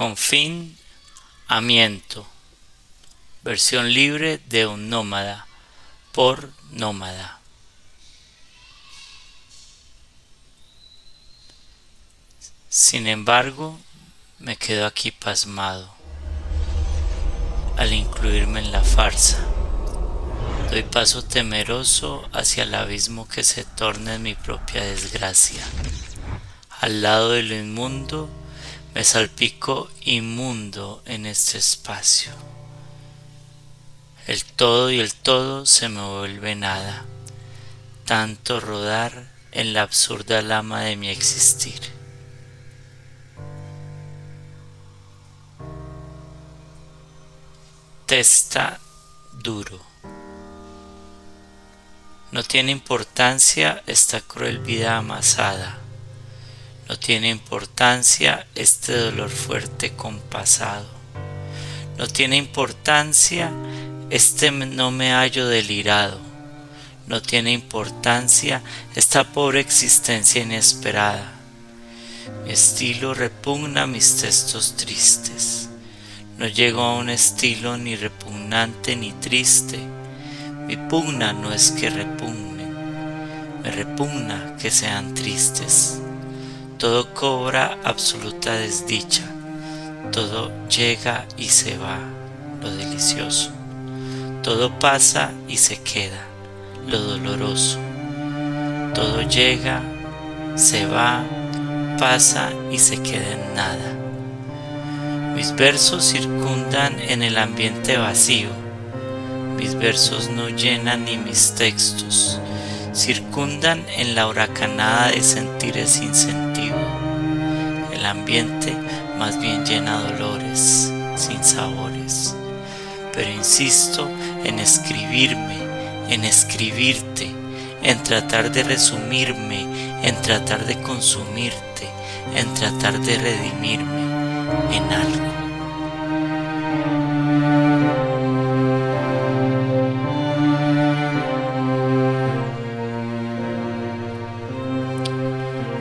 Confinamiento. Versión libre de un nómada por nómada. Sin embargo, me quedo aquí pasmado al incluirme en la farsa. Doy paso temeroso hacia el abismo que se torna en mi propia desgracia. Al lado de lo inmundo me salpico inmundo en este espacio. El todo y el todo se me vuelve nada, tanto rodar en la absurda lama de mi existir. Testa duro. No tiene importancia esta cruel vida amasada no tiene importancia este dolor fuerte compasado. No tiene importancia este no me hallo delirado. No tiene importancia esta pobre existencia inesperada. Mi estilo repugna mis textos tristes. No llego a un estilo ni repugnante ni triste. Mi pugna no es que repugnen, me repugna que sean tristes todo cobra absoluta desdicha, todo llega y se va, lo delicioso, todo pasa y se queda, lo doloroso, todo llega, se va, pasa y se queda en nada. Mis versos circundan en el ambiente vacío, mis versos no llenan ni mis textos, circundan en la huracanada de sentires sin sentido. El ambiente más bien llena dolores, sin sabores. Pero insisto en escribirme, en escribirte, en tratar de resumirme, en tratar de consumirte, en tratar de redimirme en algo.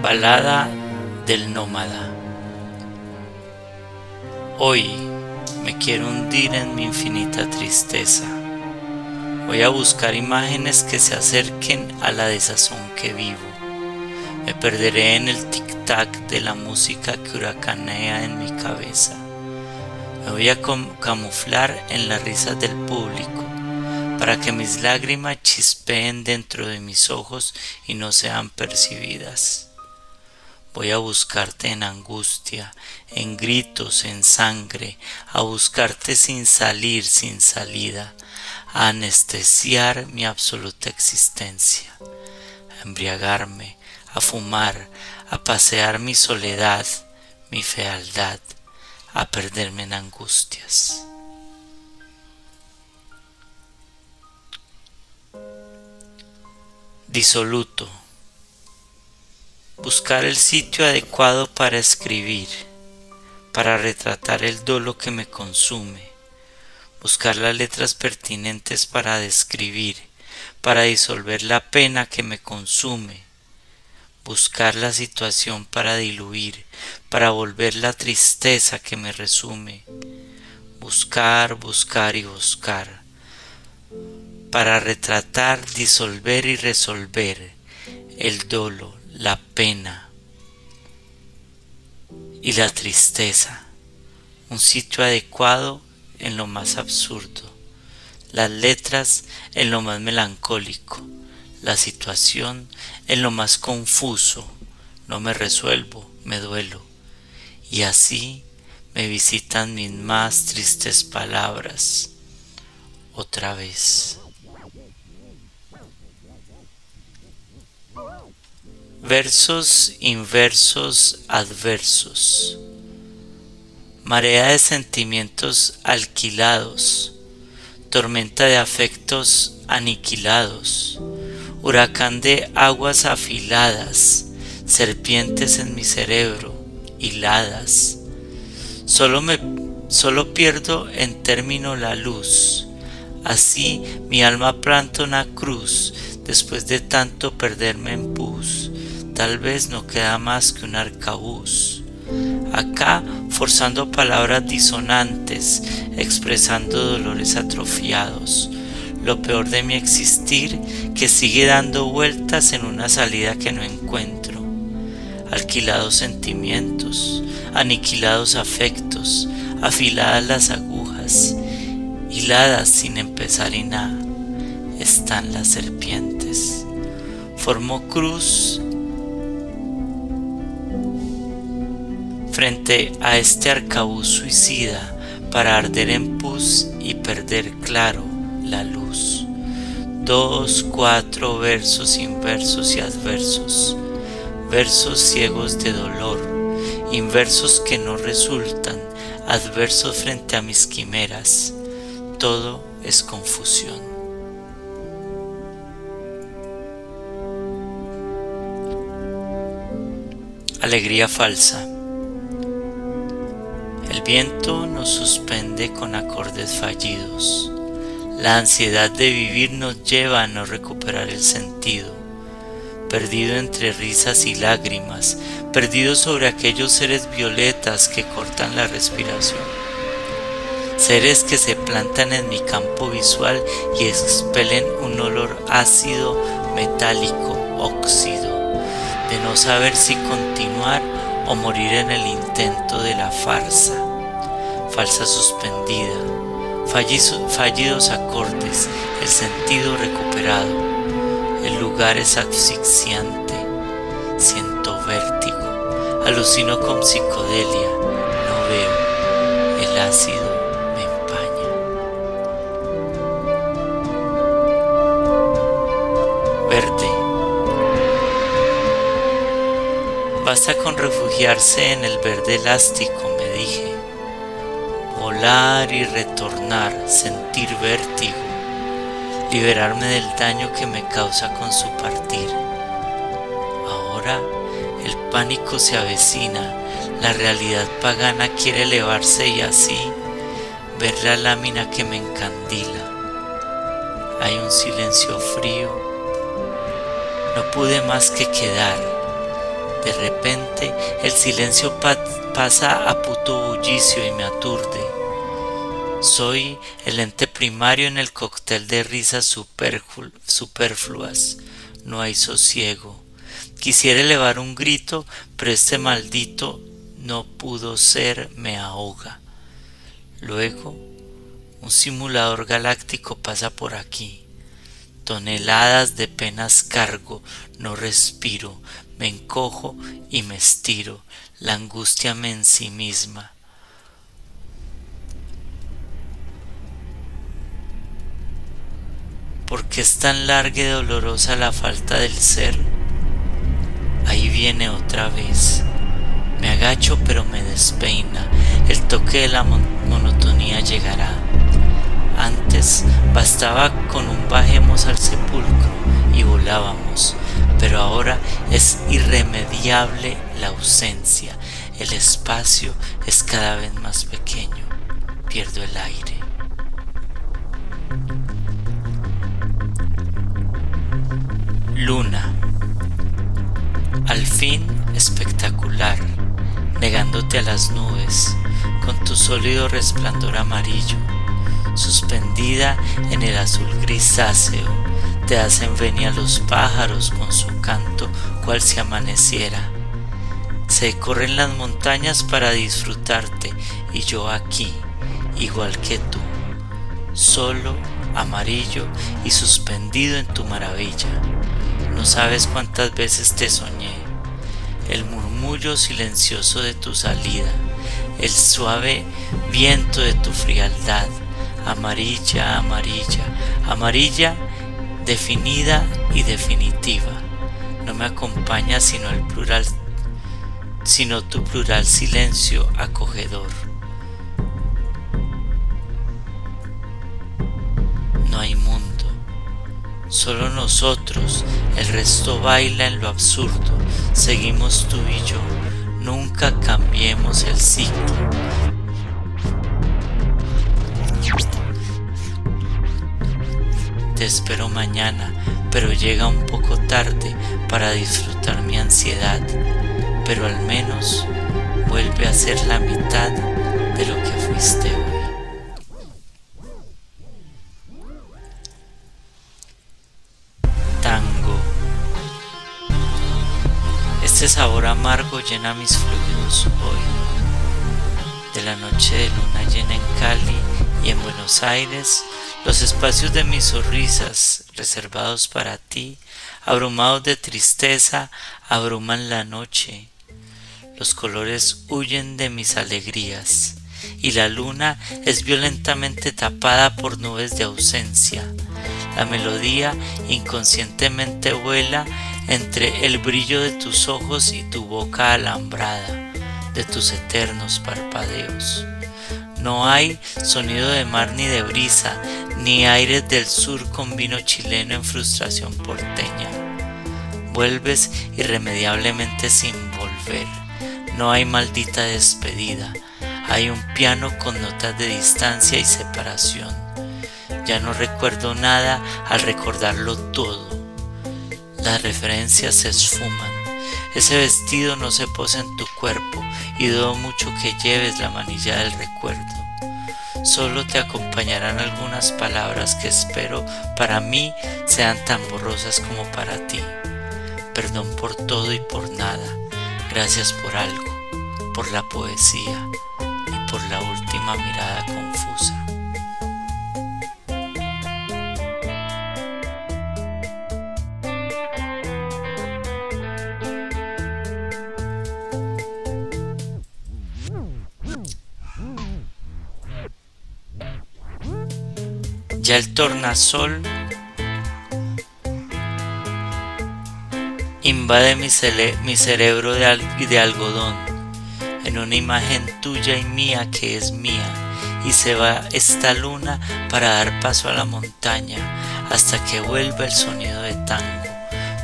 Balada del nómada. Hoy me quiero hundir en mi infinita tristeza. Voy a buscar imágenes que se acerquen a la desazón que vivo. Me perderé en el tic-tac de la música que huracanea en mi cabeza. Me voy a camuflar en las risas del público para que mis lágrimas chispeen dentro de mis ojos y no sean percibidas. Voy a buscarte en angustia, en gritos, en sangre, a buscarte sin salir, sin salida, a anestesiar mi absoluta existencia, a embriagarme, a fumar, a pasear mi soledad, mi fealdad, a perderme en angustias. Disoluto buscar el sitio adecuado para escribir, para retratar el dolo que me consume, buscar las letras pertinentes para describir, para disolver la pena que me consume, buscar la situación para diluir, para volver la tristeza que me resume, buscar, buscar y buscar, para retratar, disolver y resolver el dolo, la pena y la tristeza, un sitio adecuado en lo más absurdo, las letras en lo más melancólico, la situación en lo más confuso, no me resuelvo, me duelo, y así me visitan mis más tristes palabras otra vez. Versos inversos adversos. Marea de sentimientos alquilados. Tormenta de afectos aniquilados. Huracán de aguas afiladas. Serpientes en mi cerebro, hiladas. Solo me solo pierdo en término la luz. Así mi alma planta una cruz después de tanto perderme en pus tal vez no queda más que un arcabuz, Acá forzando palabras disonantes, expresando dolores atrofiados. Lo peor de mi existir que sigue dando vueltas en una salida que no encuentro. Alquilados sentimientos, aniquilados afectos, afiladas las agujas, hiladas sin empezar y nada, están las serpientes. Formó cruz frente a este arcabuz suicida para arder en pus y perder claro la luz. Dos, cuatro versos inversos y adversos, versos ciegos de dolor, inversos que no resultan, adversos frente a mis quimeras, todo es confusión. Alegría falsa. El viento nos suspende con acordes fallidos. La ansiedad de vivir nos lleva a no recuperar el sentido. Perdido entre risas y lágrimas, perdido sobre aquellos seres violetas que cortan la respiración. Seres que se plantan en mi campo visual y expelen un olor ácido, metálico, óxido, de no saber si continuar o morir en el intento de la farsa, falsa suspendida, fallidos acordes, el sentido recuperado, el lugar es asfixiante, siento vértigo, alucino con psicodelia, no veo, el ácido Basta con refugiarse en el verde elástico, me dije. Volar y retornar, sentir vértigo, liberarme del daño que me causa con su partir. Ahora el pánico se avecina, la realidad pagana quiere elevarse y así ver la lámina que me encandila. Hay un silencio frío. No pude más que quedar de repente el silencio pasa a puto bullicio y me aturde. Soy el ente primario en el cóctel de risas superfluas. No hay sosiego. Quisiera elevar un grito, pero este maldito no pudo ser me ahoga. Luego, un simulador galáctico pasa por aquí. Toneladas de penas cargo, no respiro, me encojo y me estiro, la angustia me en sí misma. ¿Por qué es tan larga y dolorosa la falta del ser? Ahí viene otra vez. Me agacho pero me despeina. El toque de la monotonía llegará. Antes bastaba con un bajemos al sepulcro y volábamos pero ahora es irremediable la ausencia. El espacio es cada vez más pequeño. Pierdo el aire. Luna. Al fin espectacular, negándote a las nubes, con tu sólido resplandor amarillo, suspendida en el azul grisáceo te hacen venir a los pájaros con su canto cual si amaneciera. Se corren las montañas para disfrutarte y yo aquí, igual que tú, solo, amarillo y suspendido en tu maravilla. No sabes cuántas veces te soñé, el murmullo silencioso de tu salida, el suave viento de tu frialdad, amarilla, amarilla, amarilla definida y definitiva. No me acompaña sino el plural, sino tu plural silencio acogedor. No hay mundo, solo nosotros, el resto baila en lo absurdo, seguimos tú y yo, nunca cambiemos el ciclo. Te espero mañana, pero llega un poco tarde para disfrutar mi ansiedad, pero al menos vuelve ser la mitad de lo que fuiste hoy. Tango. Este sabor amargo llena mis fluidos hoy. De la noche de luna llena en Cali y en Buenos Aires, los espacios de mis sonrisas reservados para ti, abrumados de tristeza, abruman la noche. Los colores huyen de mis alegrías y la luna es violentamente tapada por nubes de ausencia. La melodía inconscientemente vuela entre el brillo de tus ojos y tu boca alambrada, de tus eternos parpadeos. No hay sonido de mar ni de brisa, ni aires del sur con vino chileno en frustración porteña. Vuelves irremediablemente sin volver. No hay maldita despedida. Hay un piano con notas de distancia y separación. Ya no recuerdo nada al recordarlo todo. Las referencias se esfuman. Ese vestido no se posa en tu cuerpo y dudo mucho que lleves la manilla del recuerdo. Solo te acompañarán algunas palabras que espero para mí sean tan borrosas como para ti. Perdón por todo y por nada. Gracias por algo, por la poesía y por la última mirada confusa. Ya el tornasol invade mi, cerebro de, de algodón en una imagen tuya y mía que es mía y se va esta luna para dar paso a la montaña hasta que vuelva el sonido de tango,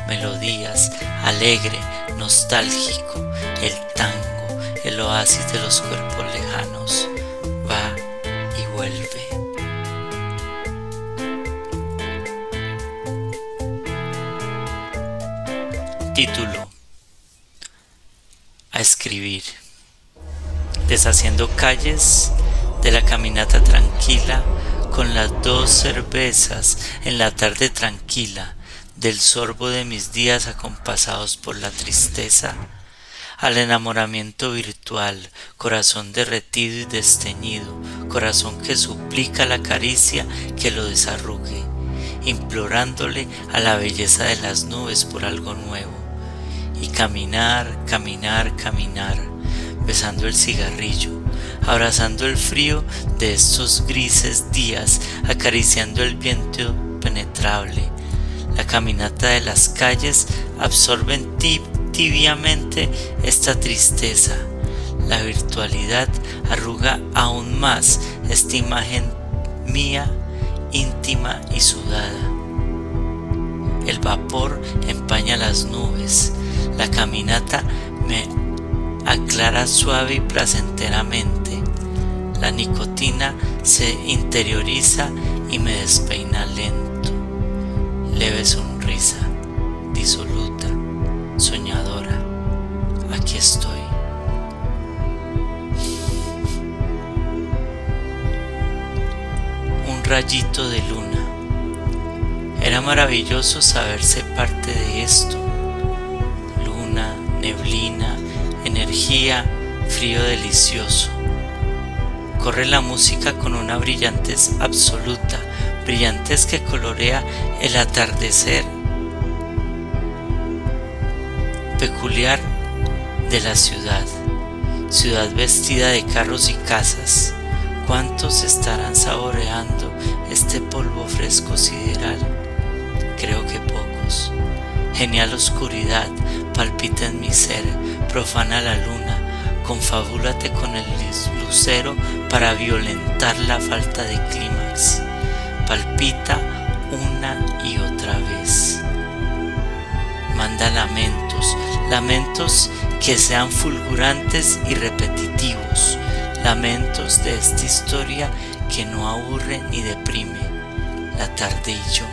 melodías, alegre, nostálgico, el tango, el oasis de los cuerpos lejanos, Título. A escribir. Deshaciendo calles de la caminata tranquila con las dos cervezas en la tarde tranquila del sorbo de mis días acompasados por la tristeza al enamoramiento virtual, corazón derretido y desteñido, corazón que suplica la caricia que lo desarrugue, implorándole a la belleza de las nubes por algo nuevo y caminar, caminar, caminar, besando el cigarrillo, abrazando el frío de estos grises días, acariciando el viento penetrable. La caminata de las calles absorbe en ti tibiamente esta tristeza. La virtualidad arruga aún más esta imagen mía, íntima y sudada. El vapor empaña las nubes, la caminata me aclara suave y placenteramente. La nicotina se interioriza y me despeina lento. Leve sonrisa, disoluta, soñadora. Aquí estoy. Un rayito de luna. Era maravilloso saberse parte de esto neblina, energía, frío delicioso. Corre la música con una brillantez absoluta, brillantez que colorea el atardecer peculiar de la ciudad, ciudad vestida de carros y casas. ¿Cuántos estarán saboreando este polvo fresco sideral? Creo que pocos. Genial oscuridad, palpita en mi ser, profana la luna, confabúlate con el lucero para violentar la falta de clímax. Palpita una y otra vez. Manda lamentos, lamentos que sean fulgurantes y repetitivos, lamentos de esta historia que no aburre ni deprime. La tarde y yo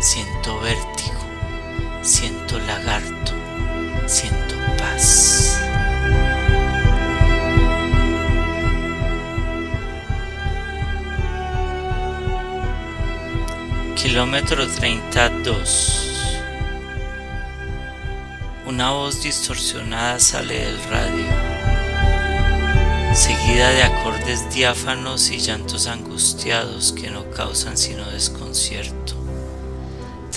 siento vértigo, siento lagarto, siento paz. Kilómetro 32. Una voz distorsionada sale del radio, seguida de acordes diáfanos y llantos angustiados que no causan sino desconcierto.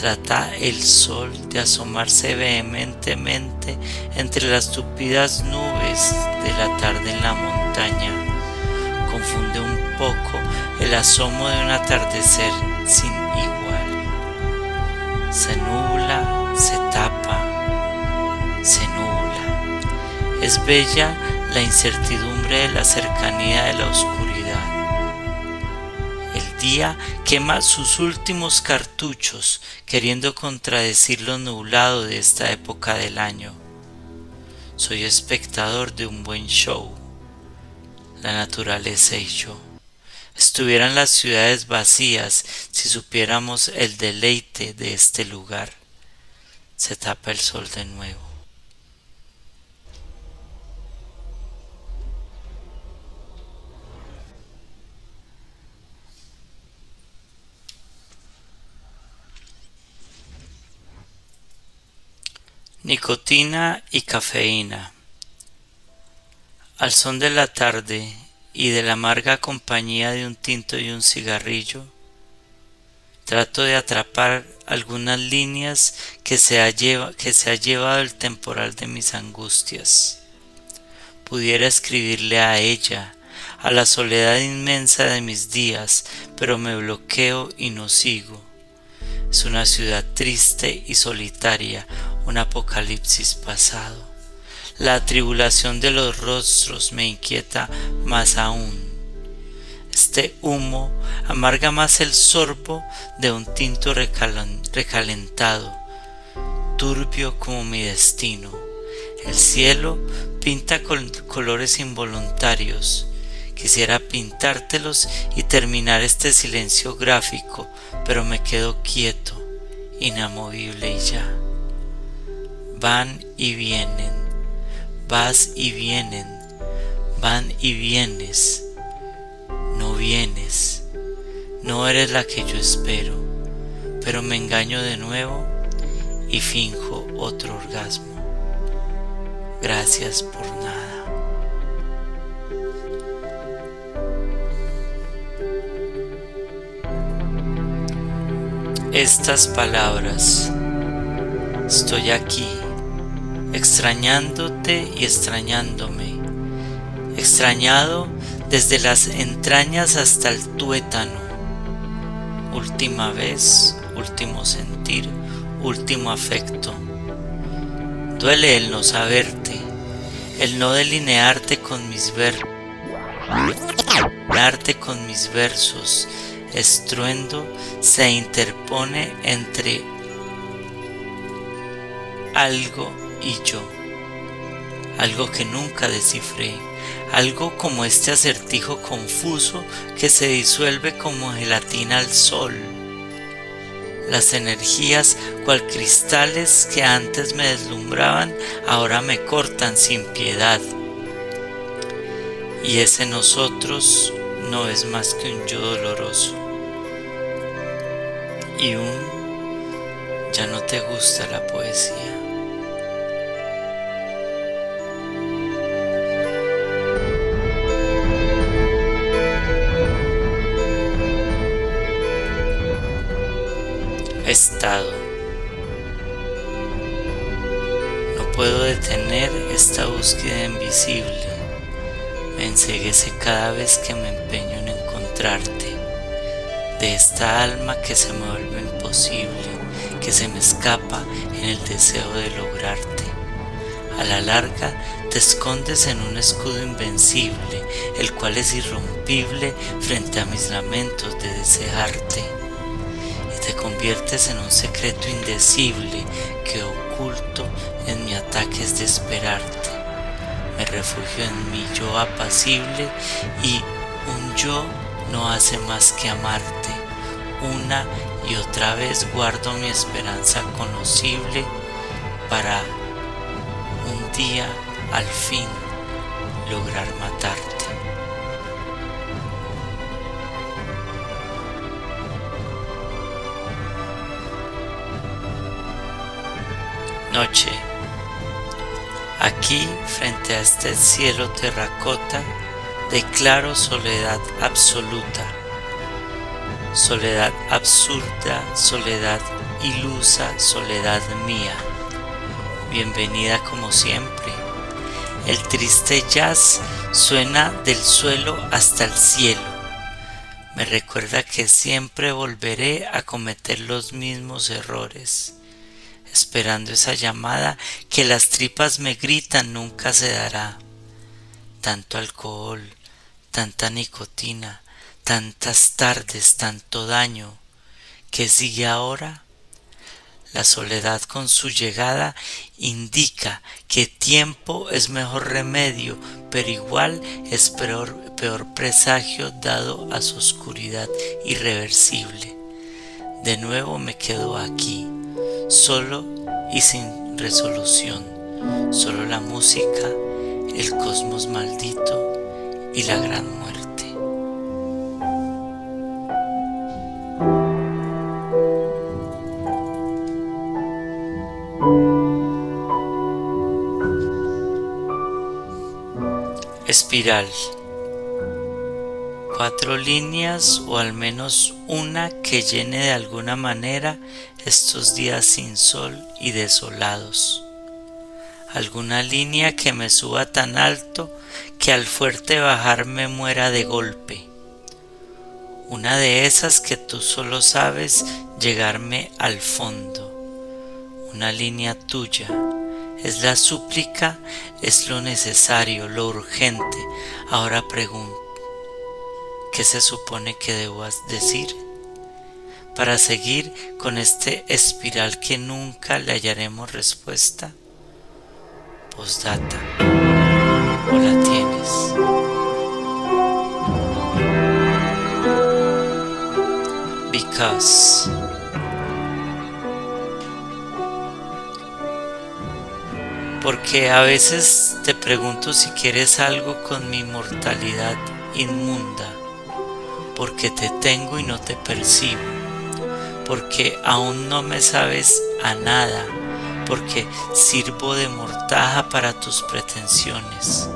Trata el sol de asomarse vehementemente entre las tupidas nubes de la tarde en la montaña. Confunde un poco el asomo de un atardecer sin igual. Se nubla, se tapa, se nubla. Es bella la incertidumbre de la cercanía de la oscuridad. Día quema sus últimos cartuchos queriendo contradecir lo nublado de esta época del año. Soy espectador de un buen show, la naturaleza y yo. Estuvieran las ciudades vacías si supiéramos el deleite de este lugar. Se tapa el sol de nuevo. Nicotina y cafeína. Al son de la tarde y de la amarga compañía de un tinto y un cigarrillo, trato de atrapar algunas líneas que se ha, que se ha llevado el temporal de mis angustias. Pudiera escribirle a ella, a la soledad inmensa de mis días, pero me bloqueo y no sigo. Es una ciudad triste y solitaria, un apocalipsis pasado. La tribulación de los rostros me inquieta más aún. Este humo amarga más el sorbo de un tinto recalentado, turbio como mi destino. El cielo pinta con colores involuntarios. Quisiera pintártelos y terminar este silencio gráfico, pero me quedo quieto, inamovible y ya van y vienen, vas y vienen, van y vienes, no vienes, no eres la que yo espero, pero me engaño de nuevo y finjo otro orgasmo. Gracias por nada. Estas palabras, estoy aquí extrañándote y extrañándome, extrañado desde las entrañas hasta el tuétano. Última vez, último sentir, último afecto. Duele el no saberte, el no delinearte con mis versos, con mis versos, estruendo se interpone entre algo y yo. Algo que nunca descifré, algo como este acertijo confuso que se disuelve como gelatina al sol. Las energías, cual cristales que antes me deslumbraban, ahora me cortan sin piedad. Y ese nosotros no es más que un yo doloroso. Y un ya no te gusta la poesía. Estado. No puedo detener esta búsqueda invisible. Me enseguece cada vez que me empeño en encontrarte. De esta alma que se me vuelve imposible, que se me escapa en el deseo de lograrte. A la larga te escondes en un escudo invencible, el cual es irrompible frente a mis lamentos de desearte te conviertes en un secreto indecible que oculto en mi ataque es de esperarte. Me refugio en mi yo apacible y un yo no hace más que amarte. Una y otra vez guardo mi esperanza conocible para un día al fin lograr matarte. Noche, aquí frente a este cielo terracota, declaro soledad absoluta, soledad absurda, soledad ilusa, soledad mía. Bienvenida como siempre. El triste jazz suena del suelo hasta el cielo. Me recuerda que siempre volveré a cometer los mismos errores esperando esa llamada que las tripas me gritan nunca se dará. Tanto alcohol, tanta nicotina, tantas tardes, tanto daño, que sigue ahora? La soledad con su llegada indica que tiempo es mejor remedio, pero igual es peor, peor presagio dado a su oscuridad irreversible. De nuevo me quedo aquí solo y sin resolución, solo la música, el cosmos maldito y la gran muerte. Espiral cuatro líneas o al menos una que llene de alguna manera estos días sin sol y desolados. Alguna línea que me suba tan alto que al fuerte bajar me muera de golpe. Una de esas que tú solo sabes llegarme al fondo. Una línea tuya. Es la súplica, es lo necesario, lo urgente. Ahora pregunto. ¿Qué se supone que debo decir? Para seguir con este espiral que nunca le hallaremos respuesta. Postdata. ¿O la tienes? Because. Porque a veces te pregunto si quieres algo con mi mortalidad inmunda porque te tengo y no te percibo, porque aún no me sabes a nada, porque sirvo de mortaja para tus pretensiones,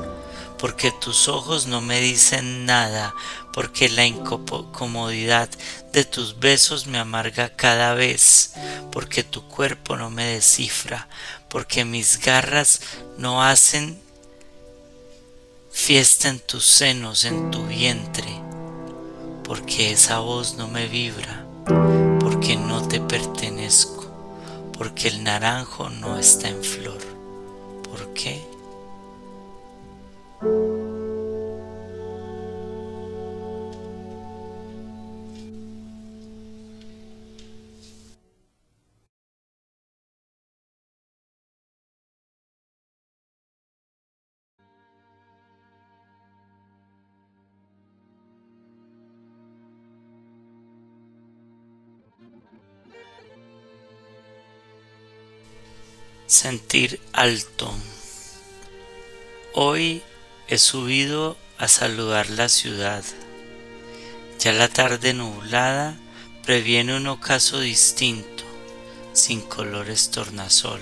porque tus ojos no me dicen nada, porque la incomodidad de tus besos me amarga cada vez, porque tu cuerpo no me descifra, porque mis garras no hacen fiesta en tus senos, en tu vientre, porque esa voz no me vibra, porque no te pertenezco, porque el naranjo no está en flor. ¿Por qué? Sentir alto. Hoy he subido a saludar la ciudad. Ya la tarde nublada previene un ocaso distinto, sin colores tornasol.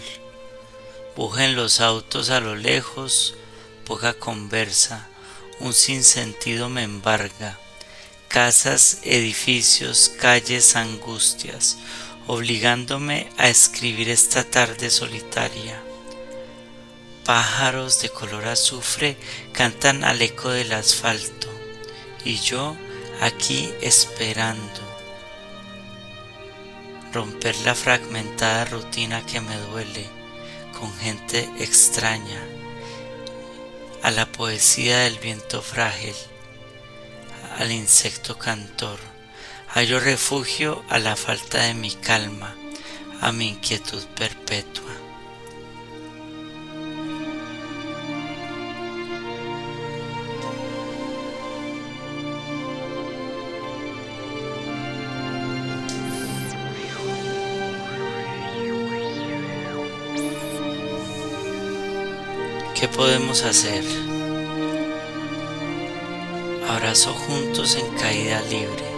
Bujen los autos a lo lejos, poca conversa, un sinsentido me embarga. Casas, edificios, calles, angustias, obligándome a escribir esta tarde solitaria. Pájaros de color azufre cantan al eco del asfalto y yo aquí esperando. Romper la fragmentada rutina que me duele con gente extraña, a la poesía del viento frágil, al insecto cantor hallo refugio a la falta de mi calma, a mi inquietud perpetua. ¿Qué podemos hacer? Abrazo juntos en caída libre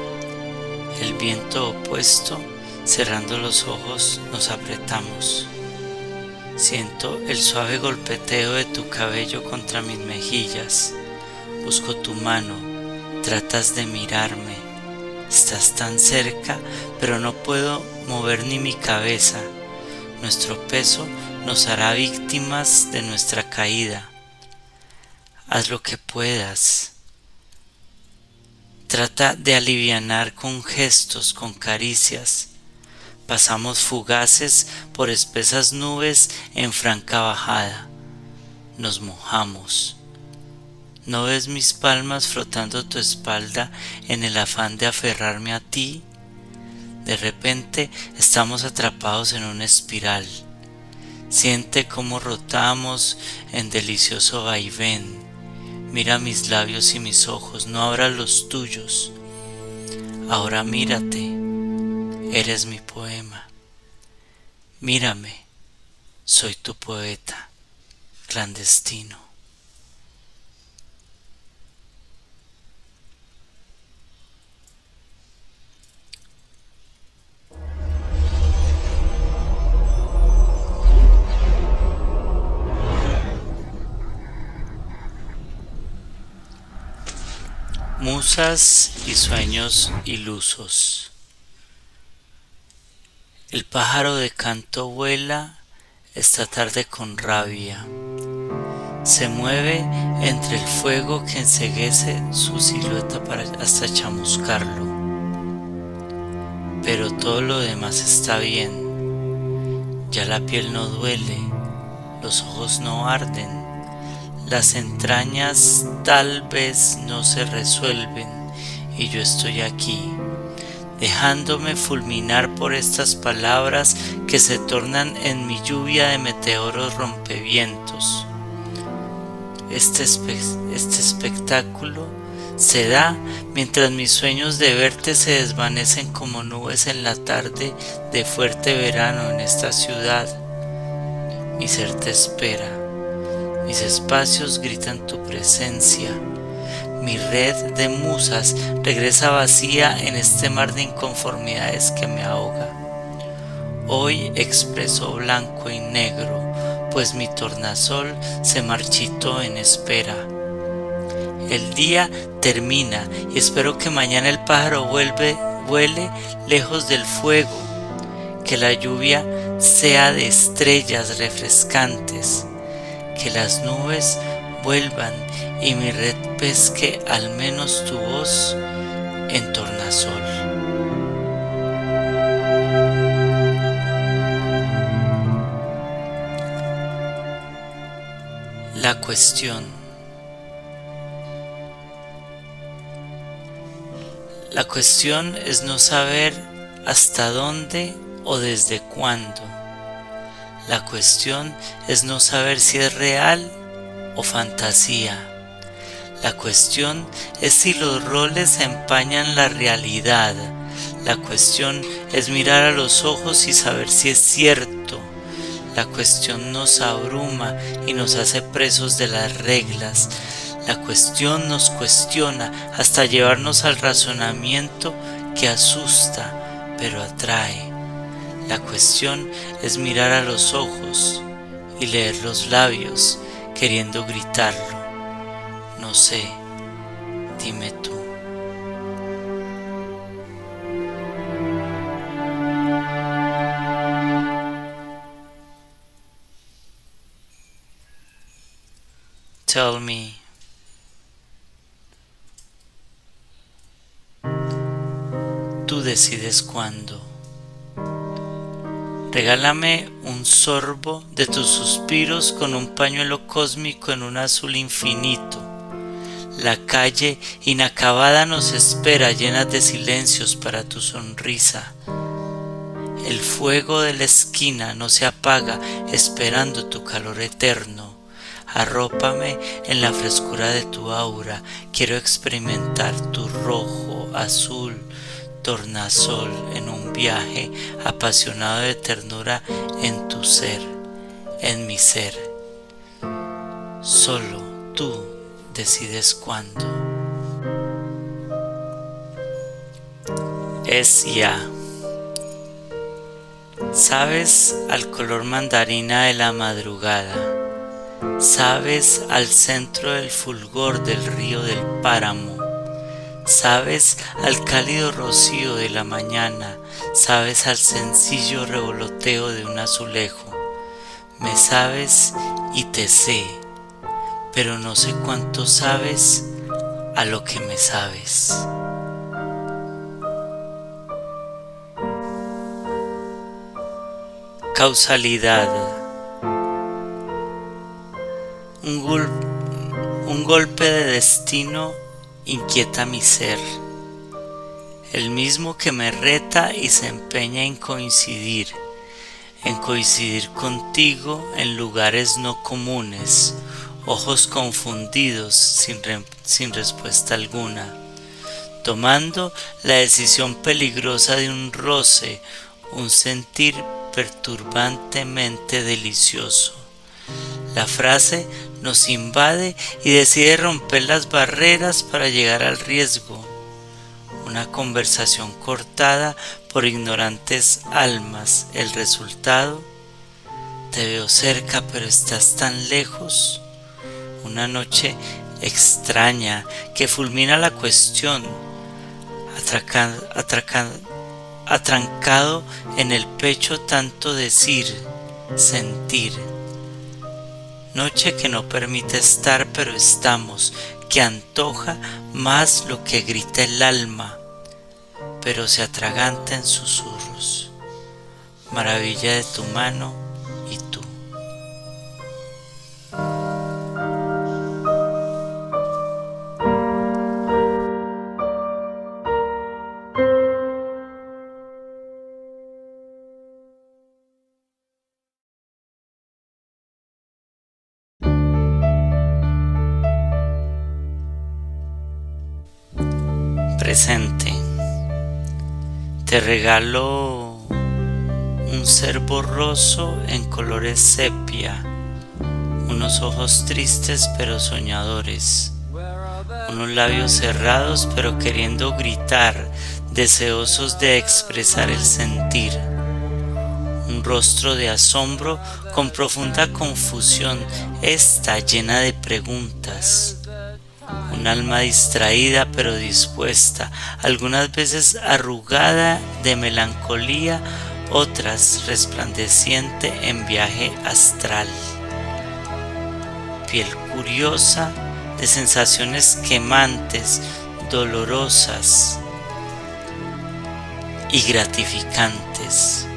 el viento opuesto, cerrando los ojos, nos apretamos. Siento el suave golpeteo de tu cabello contra mis mejillas. Busco tu mano, tratas de mirarme. Estás tan cerca, pero no puedo mover ni mi cabeza. Nuestro peso nos hará víctimas de nuestra caída. Haz lo que puedas. Trata de alivianar con gestos, con caricias. Pasamos fugaces por espesas nubes en franca bajada. Nos mojamos. ¿No ves mis palmas frotando tu espalda en el afán de aferrarme a ti? De repente estamos atrapados en una espiral. Siente cómo rotamos en delicioso vaivén. Mira mis labios y mis ojos, no abras los tuyos. Ahora mírate, eres mi poema. Mírame, soy tu poeta clandestino. Musas y sueños ilusos. El pájaro de canto vuela esta tarde con rabia. Se mueve entre el fuego que enseguece su silueta para hasta chamuscarlo. Pero todo lo demás está bien. Ya la piel no duele, los ojos no arden las entrañas tal vez no se resuelven y yo estoy aquí, dejándome fulminar por estas palabras que se tornan en mi lluvia de meteoros rompevientos. Este, este espectáculo se da mientras mis sueños de verte se desvanecen como nubes en la tarde de fuerte verano en esta ciudad. Mi ser te espera mis espacios gritan tu presencia. Mi red de musas regresa vacía en este mar de inconformidades que me ahoga. Hoy expreso blanco y negro, pues mi tornasol se marchitó en espera. El día termina y espero que mañana el pájaro vuelve, vuele lejos del fuego, que la lluvia sea de estrellas refrescantes que las nubes vuelvan y mi red pesque al menos tu voz en tornasol. La cuestión. La cuestión es no saber hasta dónde o desde cuándo la cuestión es no saber si es real o fantasía. La cuestión es si los roles empañan la realidad. La cuestión es mirar a los ojos y saber si es cierto. La cuestión nos abruma y nos hace presos de las reglas. La cuestión nos cuestiona hasta llevarnos al razonamiento que asusta pero atrae. La cuestión es mirar a los ojos y leer los labios queriendo gritarlo. No sé, dime tú. Tell me. Tú decides cuándo. Regálame un sorbo de tus suspiros con un pañuelo cósmico en un azul infinito. La calle inacabada nos espera llena de silencios para tu sonrisa. El fuego de la esquina no se apaga esperando tu calor eterno. Arrópame en la frescura de tu aura. Quiero experimentar tu rojo, azul, tornasol en un viaje apasionado de ternura en tu ser, en mi ser. Solo tú decides cuándo. Es ya. Sabes al color mandarina de la madrugada, sabes al centro del fulgor del río del páramo, sabes al cálido rocío de la mañana, sabes al sencillo revoloteo de un azulejo. Me sabes y te sé, pero no sé cuánto sabes a lo que me sabes. Causalidad. Un, golpe de destino inquieta mi ser, el mismo que me reta y se empeña en coincidir, en coincidir contigo en lugares no comunes, ojos confundidos sin, sin respuesta alguna, tomando la decisión peligrosa de un roce, un sentir perturbantemente delicioso. La frase nos invade y decide romper las barreras para llegar al riesgo. Una conversación cortada por ignorantes almas. El resultado, te veo cerca pero estás tan lejos. Una noche extraña que fulmina la cuestión, atracando atrancado en el pecho tanto decir, sentir. Noche que no permite estar pero estamos, que antoja más lo que grita el alma, pero se atraganta en susurros. Maravilla de tu mano Te regalo un ser borroso en colores sepia, unos ojos tristes pero soñadores, unos labios cerrados pero queriendo gritar, deseosos de expresar el sentir, un rostro de asombro con profunda confusión, esta llena de preguntas un alma distraída pero dispuesta, algunas veces arrugada de melancolía, otras resplandeciente en viaje astral. Piel curiosa de sensaciones quemantes, dolorosas y gratificantes.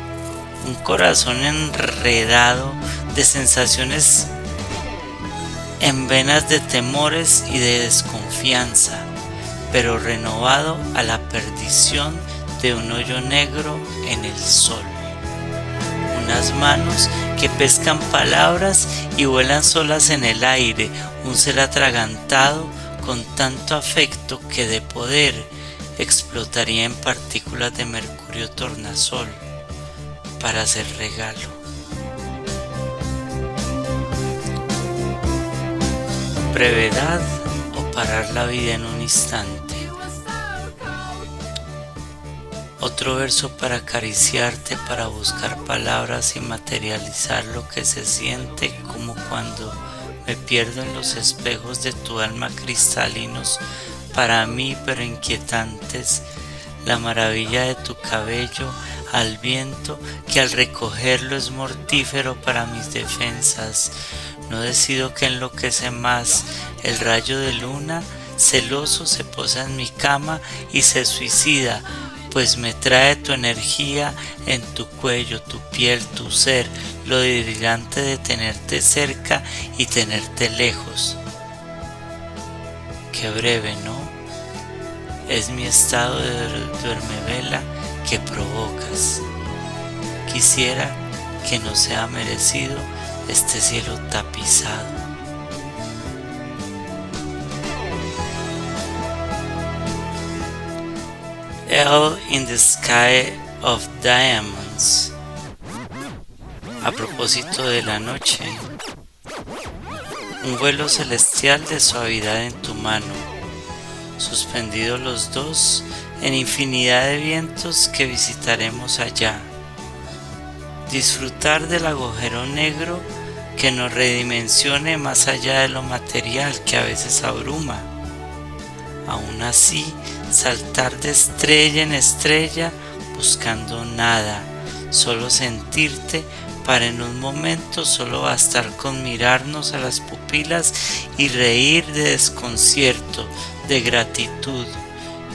Un corazón enredado de sensaciones en venas de temores y de desconfianza, pero renovado a la perdición de un hoyo negro en el sol. Unas manos que pescan palabras y vuelan solas en el aire, un ser atragantado con tanto afecto que de poder explotaría en partículas de mercurio tornasol para hacer regalo. Brevedad o parar la vida en un instante. Otro verso para acariciarte, para buscar palabras y materializar lo que se siente como cuando me pierdo en los espejos de tu alma cristalinos, para mí pero inquietantes, la maravilla de tu cabello al viento que al recogerlo es mortífero para mis defensas, no decido que enloquece más. El rayo de luna celoso se posa en mi cama y se suicida, pues me trae tu energía en tu cuello, tu piel, tu ser, lo delirante de tenerte cerca y tenerte lejos. Qué breve, ¿no? Es mi estado de duermevela que provocas. Quisiera que no sea merecido este cielo tapizado. L in the Sky of Diamonds. A propósito de la noche, un vuelo celestial de suavidad en tu mano, suspendidos los dos en infinidad de vientos que visitaremos allá disfrutar del agujero negro que nos redimensione más allá de lo material que a veces abruma. Aún así, saltar de estrella en estrella buscando nada, solo sentirte para en un momento solo bastar con mirarnos a las pupilas y reír de desconcierto, de gratitud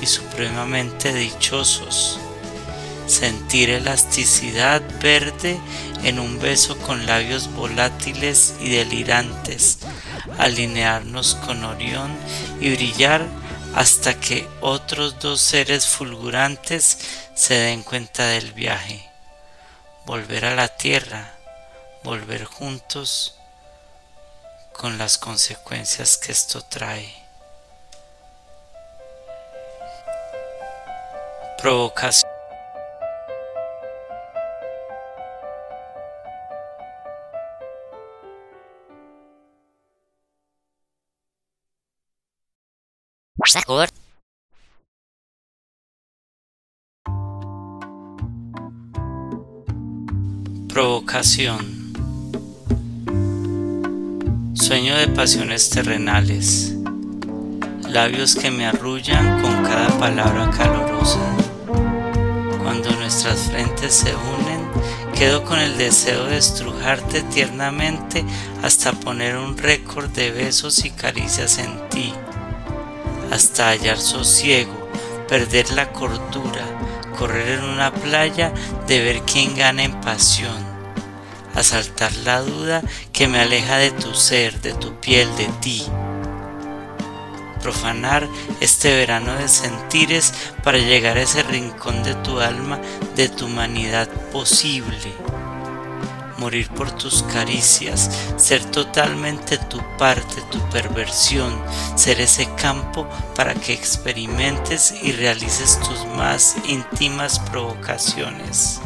y supremamente dichosos. Sentir elasticidad verde en un beso con labios volátiles y delirantes, alinearnos con Orión y brillar hasta que otros dos seres fulgurantes se den cuenta del viaje volver a la tierra, volver juntos con las consecuencias que esto trae. Provocación. Provocación. Sueño de pasiones terrenales. Labios que me arrullan con cada palabra calorosa. Cuando nuestras frentes se unen, quedo con el deseo de estrujarte tiernamente hasta poner un récord de besos y caricias en ti. Hasta hallar sosiego, perder la cordura, correr en una playa de ver quién gana en pasión, asaltar la duda que me aleja de tu ser, de tu piel, de ti. Profanar este verano de sentires para llegar a ese rincón de tu alma, de tu humanidad posible morir por tus caricias, ser totalmente tu parte, tu perversión, ser ese campo para que experimentes y realices tus más íntimas provocaciones,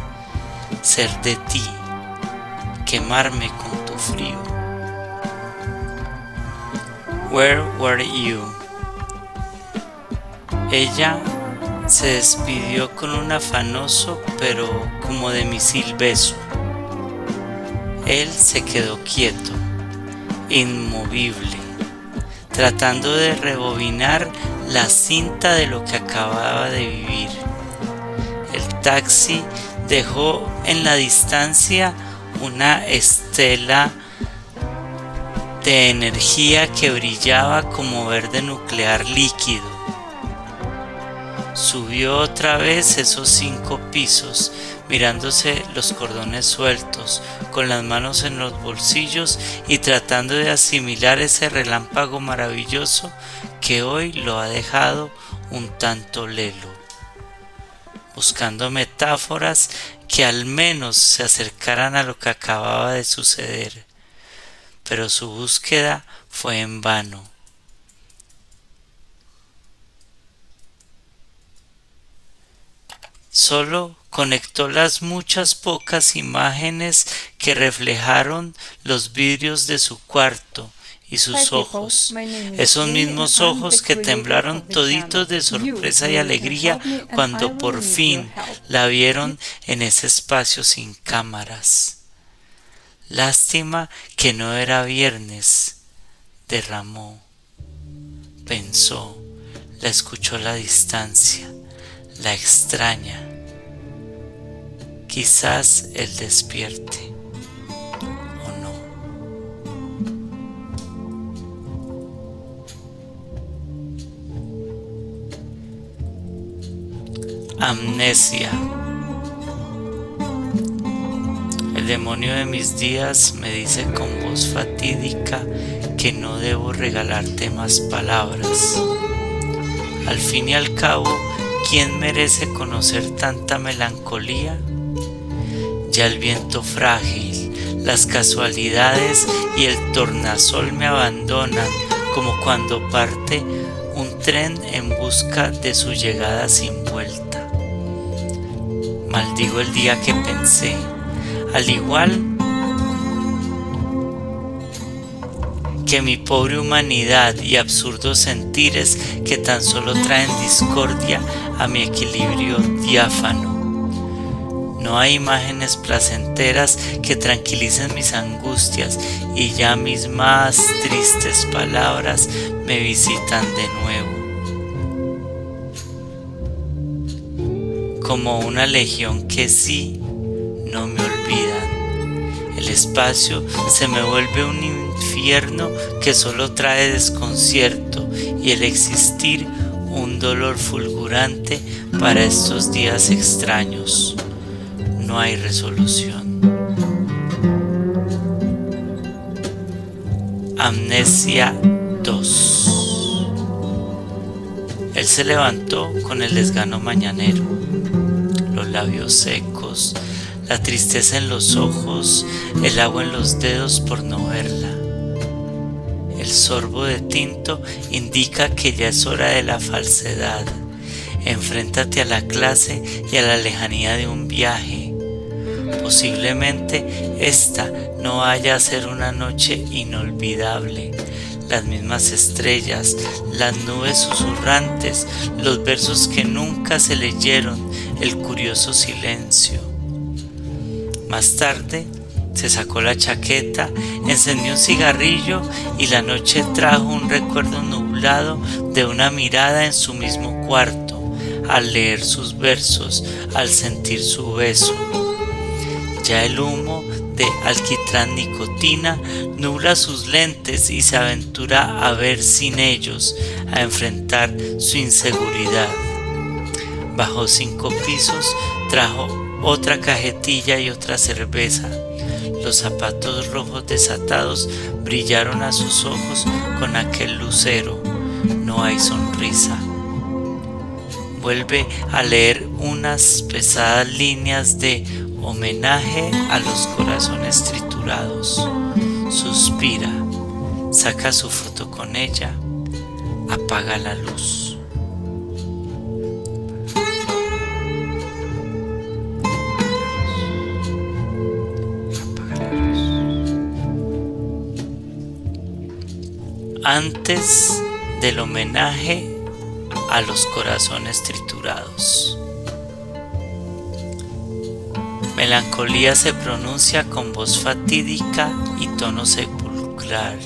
ser de ti, quemarme con tu frío. Where were you? Ella se despidió con un afanoso pero como de misil beso él se quedó quieto, inmovible, tratando de rebobinar la cinta de lo que acababa de vivir. El taxi dejó en la distancia una estela de energía que brillaba como verde nuclear líquido. Subió otra vez esos cinco pisos, mirándose los cordones sueltos, con las manos en los bolsillos y tratando de asimilar ese relámpago maravilloso que hoy lo ha dejado un tanto lelo, buscando metáforas que al menos se acercaran a lo que acababa de suceder. Pero su búsqueda fue en vano solo conectó las muchas pocas imágenes que reflejaron los vidrios de su cuarto y sus ojos, esos mismos ojos que temblaron toditos de sorpresa y alegría cuando por fin la vieron en ese espacio sin cámaras. Lástima que no era viernes, derramó, pensó, la escuchó a la distancia, la extraña quizás Él despierte o no. Amnesia. El demonio de mis días me dice con voz fatídica que no debo regalarte más palabras. Al fin y al cabo, ¿quién merece conocer tanta melancolía? Ya el viento frágil, las casualidades y el tornasol me abandonan como cuando parte un tren en busca de su llegada sin vuelta. Maldigo el día que pensé, al igual que mi pobre humanidad y absurdos sentires que tan solo traen discordia a mi equilibrio diáfano No hay imágenes placenteras que tranquilicen mis angustias y ya mis más tristes palabras me visitan de nuevo. Como una legión que sí no me olvidan. El espacio se me vuelve un infierno que solo trae desconcierto y el existir un dolor fulgurante para estos días extraños. No hay resolución. Amnesia 2 Él se levantó con el desgano mañanero, los labios secos, la tristeza en los ojos, el agua en los dedos por no verla. El sorbo de tinto indica que ya es hora de la falsedad. Enfréntate a la clase y a la lejanía de un viaje. Posiblemente esta no vaya a ser una noche inolvidable. Las mismas estrellas, las nubes susurrantes, los versos que nunca se leyeron, el curioso silencio. Más tarde se sacó la chaqueta, encendió un cigarrillo y la noche trajo un recuerdo nublado de una mirada en su mismo cuarto, al leer sus versos, al sentir su beso. Ya el humo de alquitrán nicotina nubla sus lentes y se aventura a ver sin ellos, a enfrentar su inseguridad. Bajó cinco pisos, trajo otra cajetilla y otra cerveza. Los zapatos rojos desatados brillaron a sus ojos con aquel lucero. No hay sonrisa. Vuelve a leer unas pesadas líneas de homenaje a los corazones triturados. Suspira, saca su foto con ella, apaga la luz. antes del homenaje a los corazones triturados. Melancolía se pronuncia con voz fatídica y tono sepulcral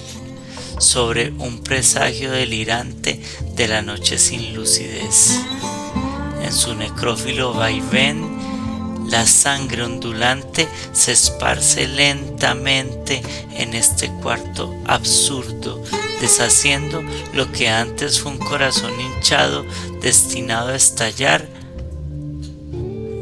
sobre un presagio delirante de la noche sin lucidez. En su necrófilo vaivén la sangre ondulante se esparce lentamente en este cuarto absurdo, deshaciendo lo que antes fue un corazón hinchado destinado a estallar.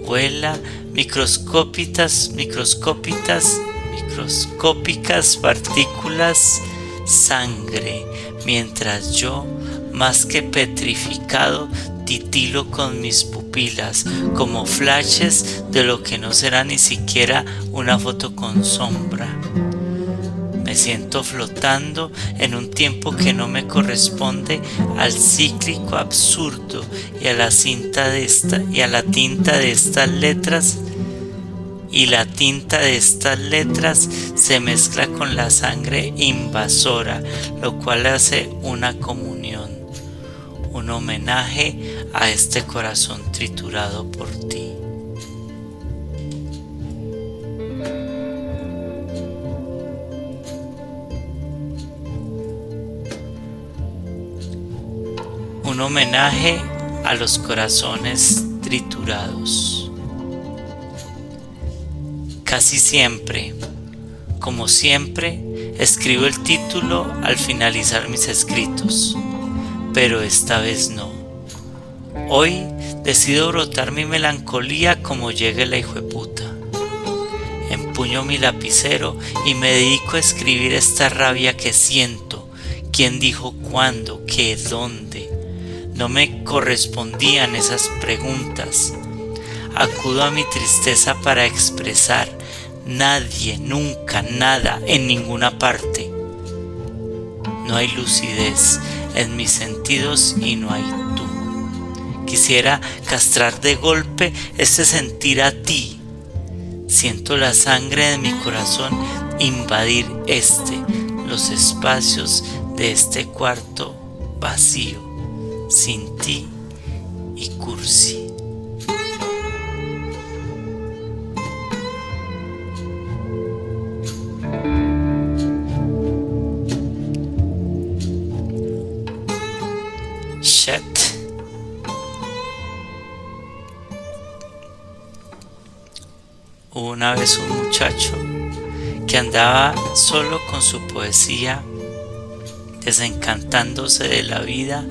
Vuela microscópicas, microscópicas, microscópicas partículas sangre, mientras yo, más que petrificado, titilo con mis pupilas, como flashes de lo que no será ni siquiera una foto con sombra. Me siento flotando en un tiempo que no me corresponde al cíclico absurdo y a la cinta de esta y a la tinta de estas letras y la tinta de estas letras se mezcla con la sangre invasora, lo cual hace una comunión un homenaje a este corazón triturado por ti. Un homenaje a los corazones triturados. Casi siempre, como siempre, escribo el título al finalizar mis escritos pero esta vez no. Hoy decido brotar mi melancolía como llegue la hijueputa. Empuño mi lapicero y me dedico a escribir esta rabia que siento. ¿Quién dijo cuándo? ¿Qué? ¿Dónde? No me correspondían esas preguntas. Acudo a mi tristeza para expresar. Nadie, nunca, nada, en ninguna parte. No hay lucidez, en mis sentidos y no hay tú. Quisiera castrar de golpe ese sentir a ti. Siento la sangre de mi corazón invadir este, los espacios de este cuarto vacío, sin ti y cursi. Una vez un muchacho que andaba solo con su poesía, desencantándose de la vida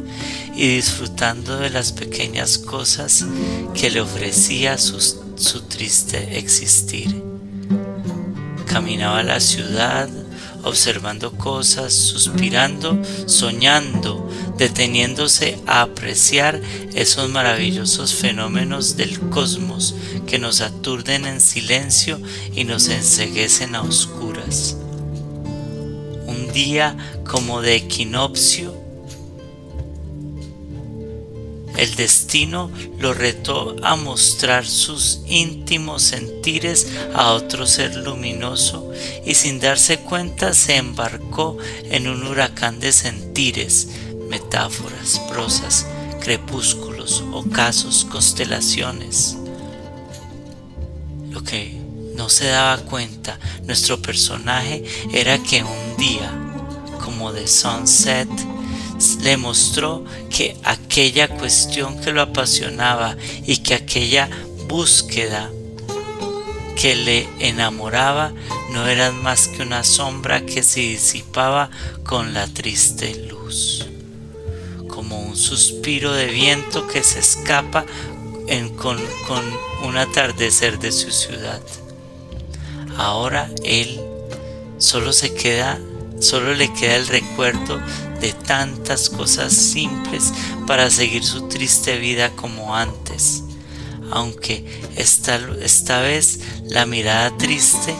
y disfrutando de las pequeñas cosas que le ofrecía su, su triste existir. Caminaba la ciudad, observando cosas, suspirando, soñando, deteniéndose a apreciar esos maravillosos fenómenos del cosmos que nos aturden en silencio y nos enseguecen a oscuras. Un día como de equinoccio, el destino lo retó a mostrar sus íntimos sentires a otro ser luminoso y sin darse cuenta se embarcó en un huracán de sentires, metáforas, prosas, crepúsculos, ocasos, constelaciones. Lo que no se daba cuenta nuestro personaje era que un día, como de sunset, le mostró que aquella cuestión que lo apasionaba y que aquella búsqueda que le enamoraba no eran más que una sombra que se disipaba con la triste luz, un suspiro de viento que se escapa con, con un atardecer de su ciudad. Ahora él solo se queda, solo le queda el recuerdo de tantas cosas simples para seguir su triste vida como antes, aunque esta, esta vez la mirada triste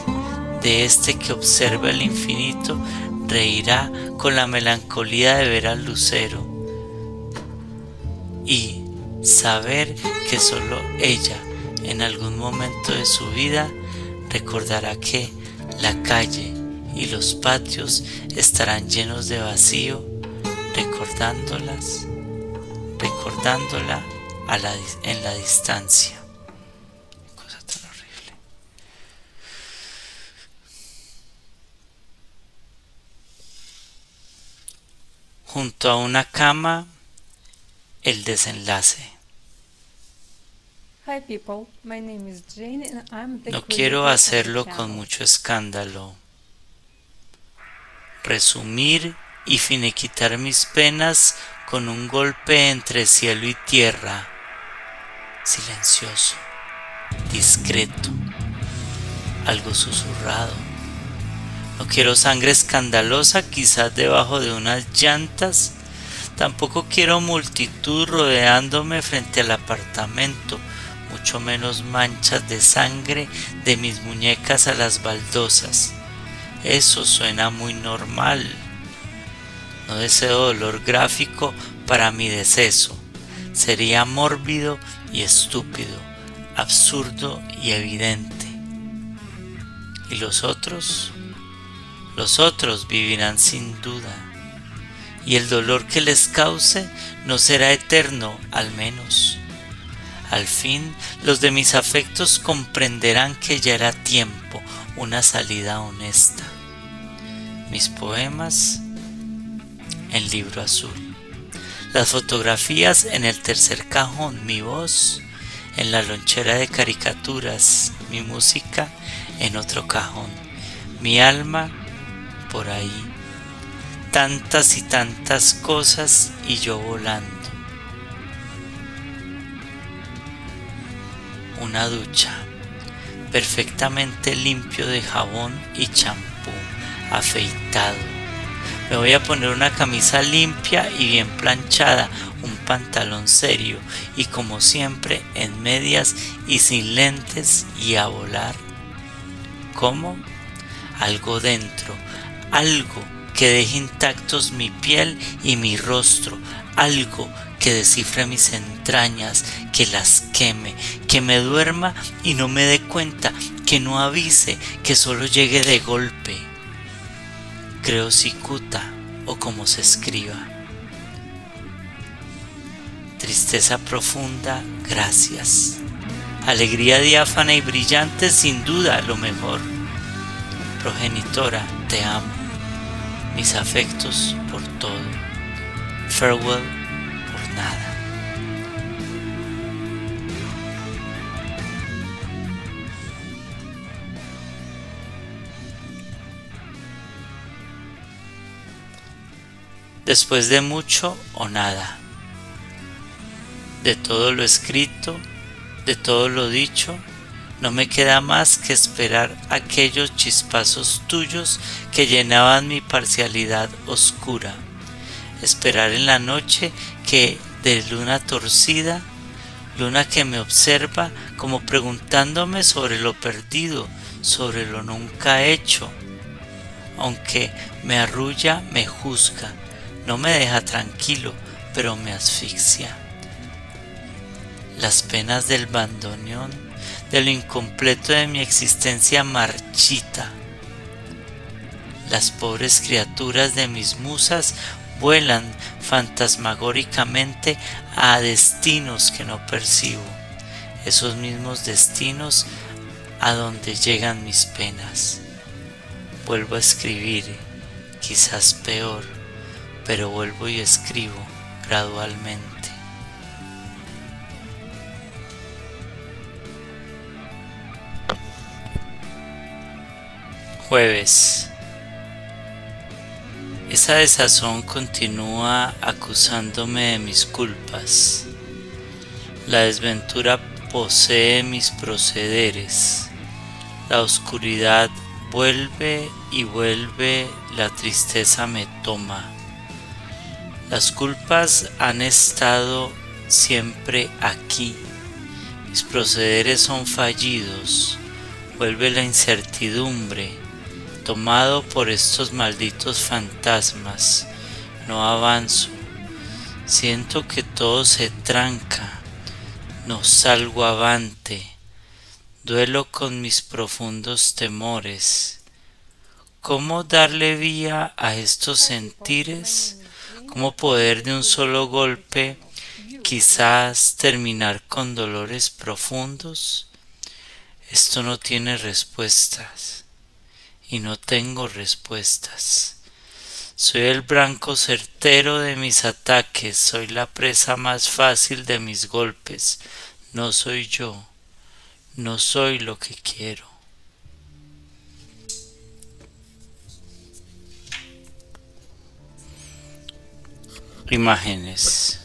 de este que observa el infinito reirá con la melancolía de ver al lucero y saber que solo ella en algún momento de su vida recordará que la calle y los patios estarán llenos de vacío, recordándolas, recordándola en la distancia. Cosa tan horrible. Junto a una cama, el desenlace. Hi people, my name is Jane and I'm the No quiero hacerlo con mucho escándalo. Resumir y finiquitar mis penas con un golpe entre cielo y tierra. Silencioso, discreto, algo susurrado. No quiero sangre escandalosa quizás debajo de unas llantas. Tampoco quiero multitud rodeándome frente al apartamento, mucho menos manchas de sangre de mis muñecas a las baldosas. Eso suena muy normal. No deseo dolor gráfico para mi deceso. Sería mórbido y estúpido, absurdo y evidente. ¿Y los otros? Los otros vivirán sin duda. Y el dolor que les cause no será eterno, al menos. Al fin, los de mis afectos comprenderán que ya era tiempo, una salida honesta. Mis poemas en libro azul. Las fotografías en el tercer cajón, mi voz en la lonchera de caricaturas, mi música en otro cajón, mi alma por ahí. Tantas y tantas cosas y yo volando. Una ducha perfectamente limpio de jabón y champú, afeitado. Me voy a poner una camisa limpia y bien planchada, un pantalón serio y como siempre en medias y sin lentes y a volar. ¿Cómo? Algo dentro, algo que deje intactos mi piel y mi rostro, algo que descifre mis entrañas, que las queme, que me duerma y no me dé cuenta, que no avise, que solo llegue de golpe. Creo cicuta o como se escriba. Tristeza profunda, gracias. Alegría diáfana y brillante, sin duda lo mejor. Progenitora, te amo. Mis afectos por todo. Farewell por nada. Después de mucho o nada, de todo lo escrito, de todo lo dicho, no me queda más que esperar aquellos chispazos tuyos que llenaban mi parcialidad oscura. Esperar en la noche que de luna torcida, luna que me observa como preguntándome sobre lo perdido, sobre lo nunca hecho. Aunque me arrulla, me juzga, no me deja tranquilo, pero me asfixia las penas del bandoneón, de lo incompleto de mi existencia marchita. Las pobres criaturas de mis musas vuelan fantasmagóricamente a destinos que no percibo, esos mismos destinos a donde llegan mis penas. Vuelvo a escribir, quizás peor, pero vuelvo y escribo gradualmente. Jueves. Esa desazón continúa acusándome de mis culpas. La desventura posee mis procederes. La oscuridad vuelve y vuelve, la tristeza me toma. Las culpas han estado siempre aquí. Mis procederes son fallidos. Vuelve la incertidumbre tomado por estos malditos fantasmas, no avanzo. Siento que todo se tranca, no salgo avante, duelo con mis profundos temores. ¿Cómo darle vía a estos sentires? ¿Cómo poder de un solo golpe quizás terminar con dolores profundos? Esto no tiene respuestas y no tengo respuestas. Soy el blanco certero de mis ataques, soy la presa más fácil de mis golpes. No soy yo, no soy lo que quiero. Imágenes.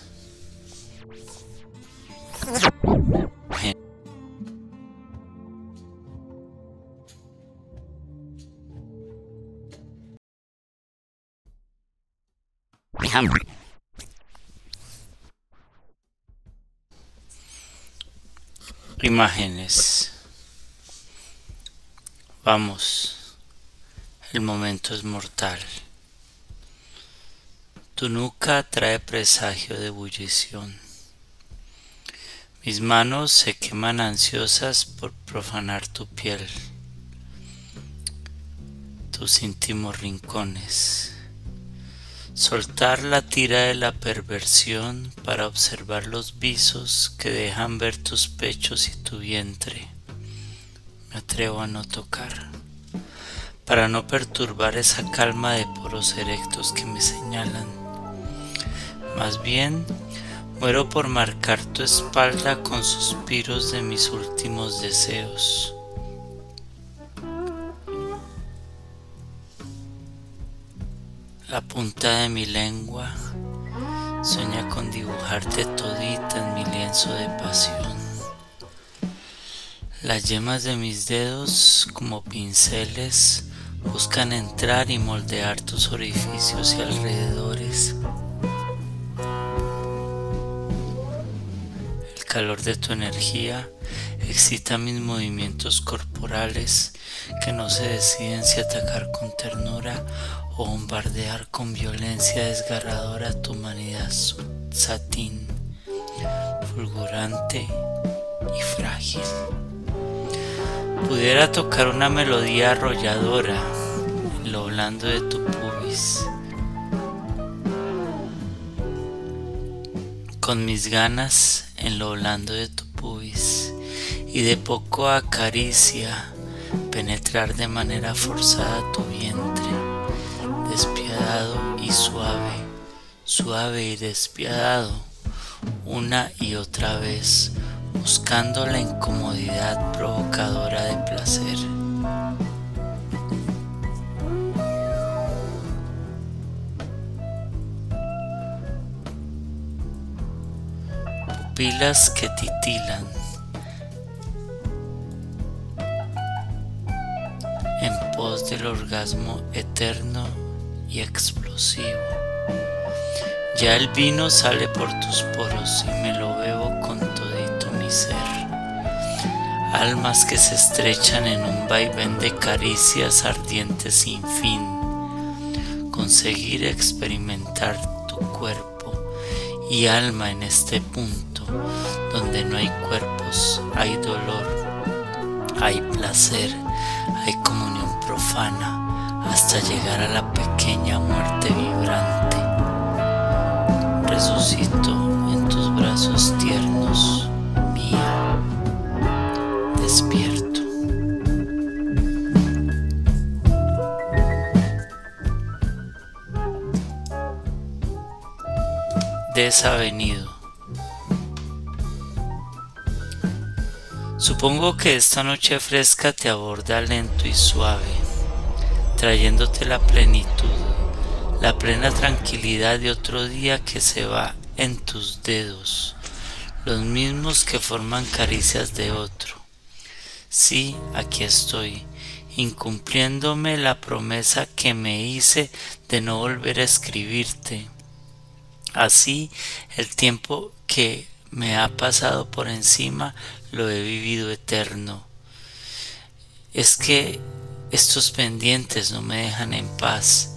Imágenes. Vamos, el momento es mortal. Tu nuca trae presagio de ebullición. Mis manos se queman ansiosas por profanar tu piel, tus íntimos rincones soltar la tira de la perversión para observar los visos que dejan ver tus pechos y tu vientre. Me atrevo a no tocar, para no perturbar esa calma de poros erectos que me señalan. Más bien, muero por marcar tu espalda con suspiros de mis últimos deseos La punta de mi lengua sueña con dibujarte todita en mi lienzo de pasión. Las yemas de mis dedos, como pinceles, buscan entrar y moldear tus orificios y alrededores. El calor de tu energía excita mis movimientos corporales que no se deciden si atacar con ternura o bombardear con violencia desgarradora tu humanidad satín, fulgurante y frágil. Pudiera tocar una melodía arrolladora en lo blando de tu pubis. Con mis ganas en lo blando de tu pubis y de poco acaricia penetrar de manera forzada tu vientre despiadado y suave, suave y despiadado, una y otra vez, buscando la incomodidad provocadora de placer. Pupilas que titilan. En pos del orgasmo eterno explosivo. Ya el vino sale por tus poros y me lo bebo con todito mi ser. Almas que se estrechan en un vaivén de caricias ardientes sin fin. Conseguir experimentar tu cuerpo y alma en este punto donde no hay cuerpos, hay dolor, hay placer, hay comunión profana hasta llegar a la pequeña muerte vibrante resucito en tus brazos tiernos, mía, despierto. Desavenido. Supongo que esta noche fresca te aborda lento y suave, trayéndote la plenitud la plena tranquilidad de otro día que se va en tus dedos, los mismos que forman caricias de otro. Sí, aquí estoy, incumpliéndome la promesa que me hice de no volver a escribirte. Así, el tiempo que me ha pasado por encima lo he vivido eterno. Es que estos pendientes no me dejan en paz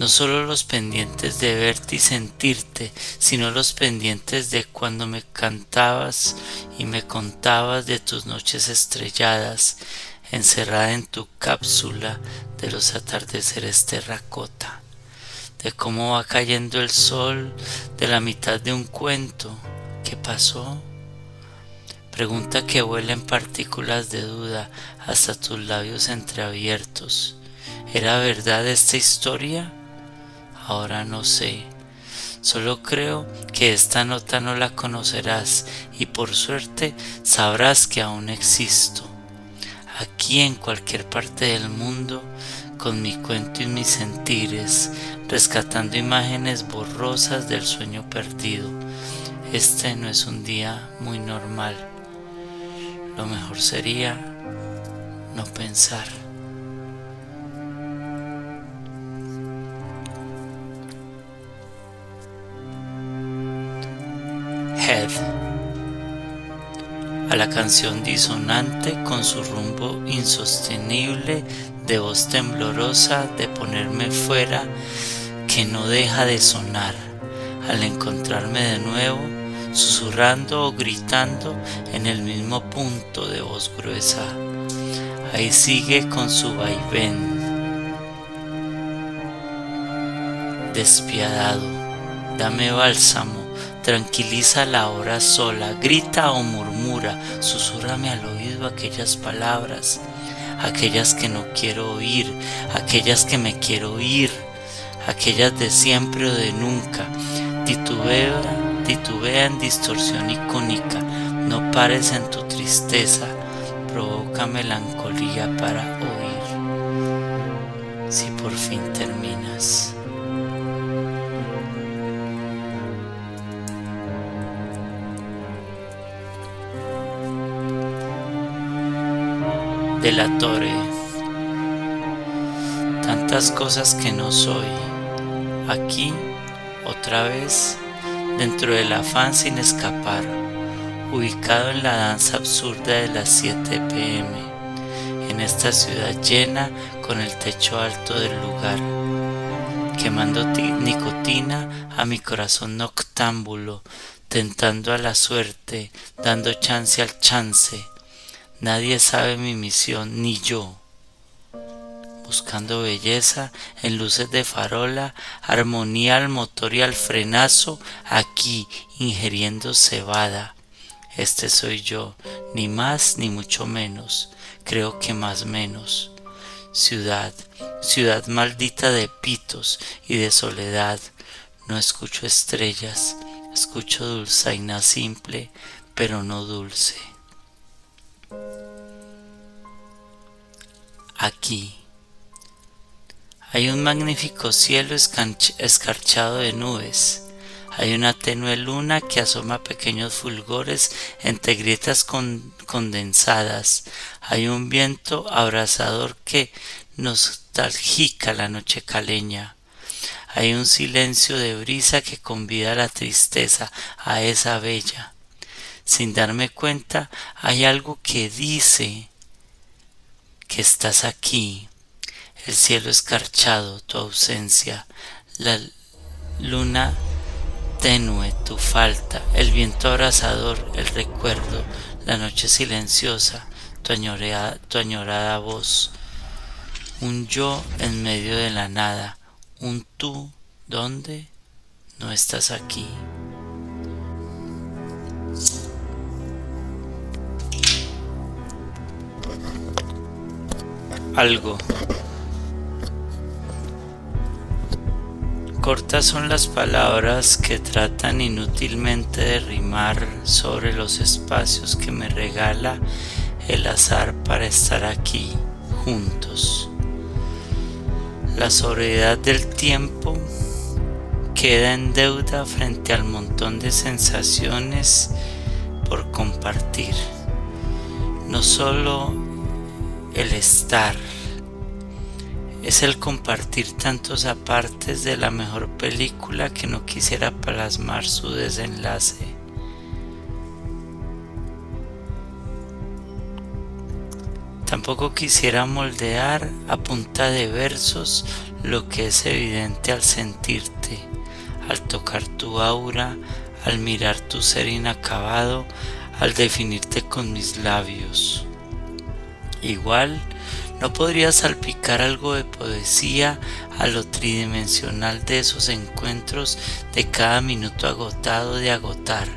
no solo los pendientes de verte y sentirte, sino los pendientes de cuando me cantabas y me contabas de tus noches estrelladas, encerrada en tu cápsula de los atardeceres terracota, de cómo va cayendo el sol de la mitad de un cuento. ¿Qué pasó? Pregunta que vuela en partículas de duda hasta tus labios entreabiertos. ¿Era verdad esta historia? ahora no sé. Solo creo que esta nota no la conocerás y por suerte sabrás que aún existo. Aquí en cualquier parte del mundo, con mi cuento y mis sentires, rescatando imágenes borrosas del sueño perdido. Este no es un día muy normal. Lo mejor sería no pensar. a la canción disonante con su rumbo insostenible de voz temblorosa de ponerme fuera que no deja de sonar al encontrarme de nuevo susurrando o gritando en el mismo punto de voz gruesa. Ahí sigue con su vaivén. Despiadado, dame bálsamo Tranquiliza la hora sola, grita o murmura, susurrame al oído aquellas palabras, aquellas que no quiero oír, aquellas que me quiero oír, aquellas de siempre o de nunca. Titubea, titubea en distorsión icónica, no pares en tu tristeza, provoca melancolía para oír. Si por fin terminas. de la torre. Tantas cosas que no soy. Aquí, otra vez, dentro del afán sin escapar, ubicado en la danza absurda de las 7 pm, en esta ciudad llena con el techo alto del lugar, quemando nicotina a mi corazón noctámbulo, tentando a la suerte, dando chance al chance, Nadie sabe mi misión, ni yo. Buscando belleza en luces de farola, armonía al motor y al frenazo, aquí ingiriendo cebada. Este soy yo, ni más ni mucho menos, creo que más menos. Ciudad, ciudad maldita de pitos y de soledad, no escucho estrellas, Escucho dulzaina simple, pero no dulce. Aquí hay un magnífico cielo escarchado de nubes. Hay una tenue luna que asoma pequeños fulgores entre grietas condensadas. Hay un viento abrasador que nostalgica la noche caleña. Hay un silencio de brisa que convida a la tristeza, a esa bella. Sin darme cuenta, hay algo que dice que estás aquí, el cielo escarchado, tu ausencia, la luna tenue, tu falta, el viento abrasador, el recuerdo, la noche silenciosa, tu añorada, tu añorada voz, un yo en medio de la nada, un tú, ¿dónde? No estás aquí. Algo Cortas son las palabras que tratan inútilmente de rimar sobre los espacios que me regala el azar para estar aquí juntos. La soledad del tiempo queda en deuda frente al montón de sensaciones por compartir. No solo el estar, es el compartir tantos apartes de la mejor película que no quisiera plasmar su desenlace. Tampoco quisiera moldear a punta de versos lo que es evidente al sentirte, al tocar tu aura, al mirar tu ser inacabado, al definirte con mis labios. Igual, ¿No podría salpicar algo de poesía a lo tridimensional de esos encuentros de cada minuto agotado de agotar,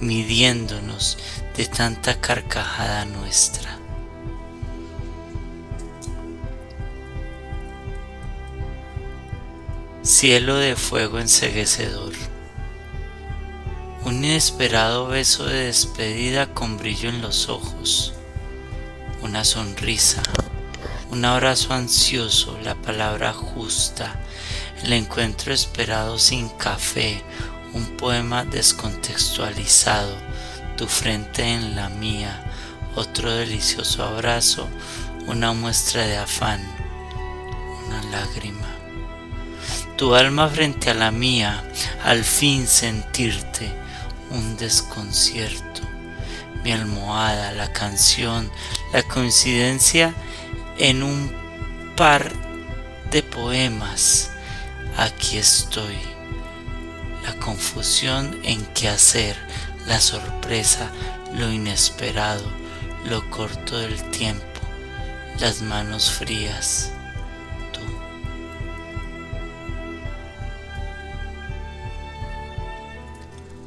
midiéndonos de tanta carcajada nuestra? Cielo de fuego enseguecedor. Un inesperado beso de despedida con brillo en los ojos. Una sonrisa un abrazo ansioso, la palabra justa, el encuentro esperado sin café, un poema descontextualizado, tu frente en la mía, otro delicioso abrazo, una muestra de afán, una lágrima. Tu alma frente a la mía, al fin sentirte, un desconcierto. Mi almohada, la canción, la coincidencia en un par de poemas. Aquí estoy. La confusión en qué hacer, la sorpresa, lo inesperado, lo corto del tiempo, las manos frías. Tú.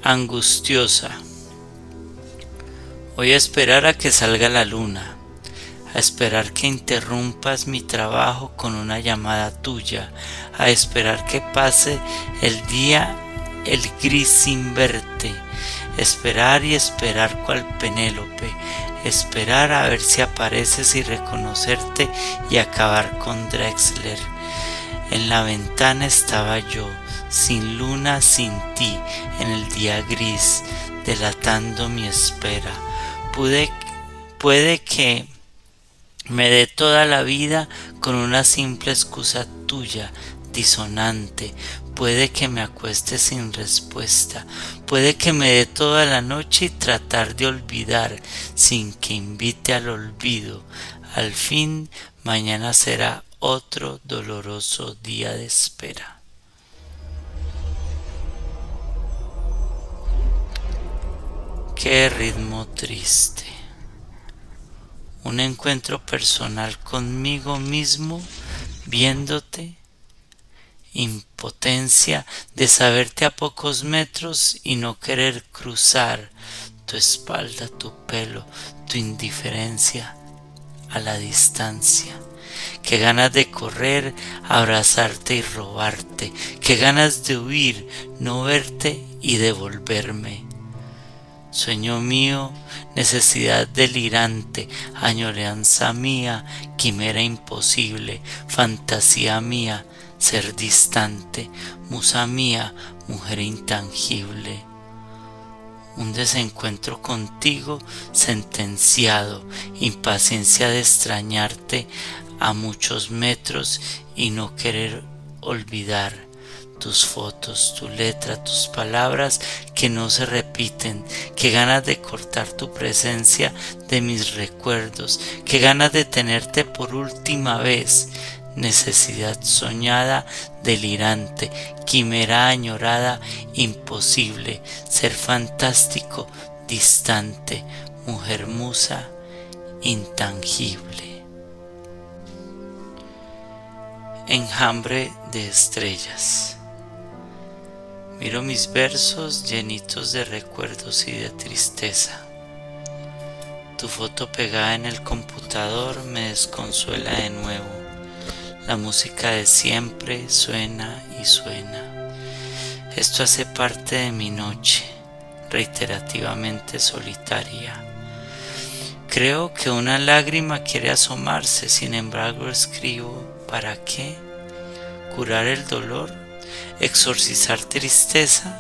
Angustiosa. Voy a esperar a que salga la luna a esperar que interrumpas mi trabajo con una llamada tuya, a esperar que pase el día el gris sin verte, esperar y esperar cual Penélope, esperar a ver si apareces y reconocerte y acabar con Drexler. En la ventana estaba yo, sin luna, sin ti, en el día gris, delatando mi espera. Pude, puede que me dé toda la vida con una simple excusa tuya, disonante. Puede que me acueste sin respuesta. Puede que me dé toda la noche y tratar de olvidar sin que invite al olvido. Al fin, mañana será otro doloroso día de espera. Qué ritmo triste un encuentro personal conmigo mismo, viéndote, impotencia de saberte a pocos metros y no querer cruzar tu espalda, tu pelo, tu indiferencia a la distancia. Qué ganas de correr, abrazarte y robarte. Qué ganas de huir, no verte y devolverme. Sueño mío, necesidad delirante, añoranza mía, quimera imposible, fantasía mía, ser distante, musa mía, mujer intangible. Un desencuentro contigo sentenciado, impaciencia de extrañarte a muchos metros y no querer olvidar tus fotos, tu letra, tus palabras que no se repiten, que ganas de cortar tu presencia de mis recuerdos, que ganas de tenerte por última vez, necesidad soñada, delirante, quimera añorada, imposible, ser fantástico, distante, mujer musa, intangible. Enjambre de estrellas. Miro mis versos llenitos de recuerdos y de tristeza. Tu foto pegada en el computador me desconsuela de nuevo. La música de siempre suena y suena. Esto hace parte de mi noche, reiterativamente solitaria. Creo que una lágrima quiere asomarse, sin embargo escribo, ¿para qué? ¿Curar el dolor? Exorcizar tristeza,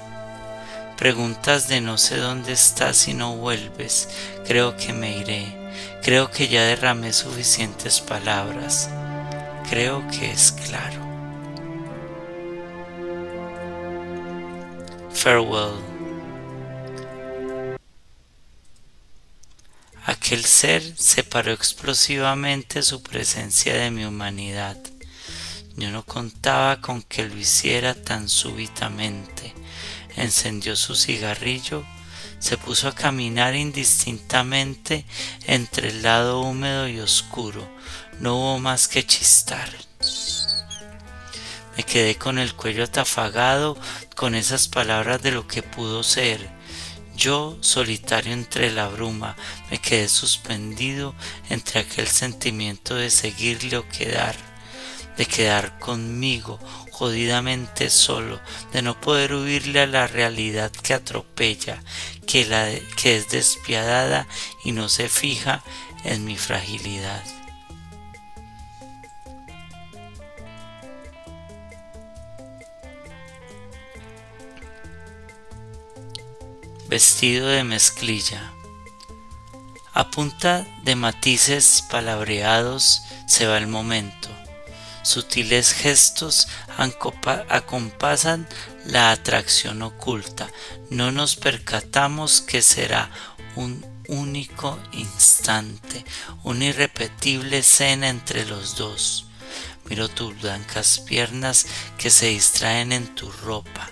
preguntas de no sé dónde estás y no vuelves, creo que me iré, creo que ya derramé suficientes palabras, creo que es claro. Farewell. Aquel ser separó explosivamente su presencia de mi humanidad yo no contaba con que lo hiciera tan súbitamente. Encendió su cigarrillo, se puso a caminar indistintamente entre el lado húmedo y oscuro. No hubo más que chistar. Me quedé con el cuello atafagado con esas palabras de lo que pudo ser. Yo, solitario entre la bruma, me quedé suspendido entre aquel sentimiento de seguirle o quedar de quedar conmigo jodidamente solo, de no poder huirle a la realidad que atropella, que, la, que es despiadada y no se fija en mi fragilidad. Vestido de mezclilla. A punta de matices palabreados se va el momento Sutiles gestos acompasan la atracción oculta. No nos percatamos que será un único instante, una irrepetible escena entre los dos. Miro tus blancas piernas que se distraen en tu ropa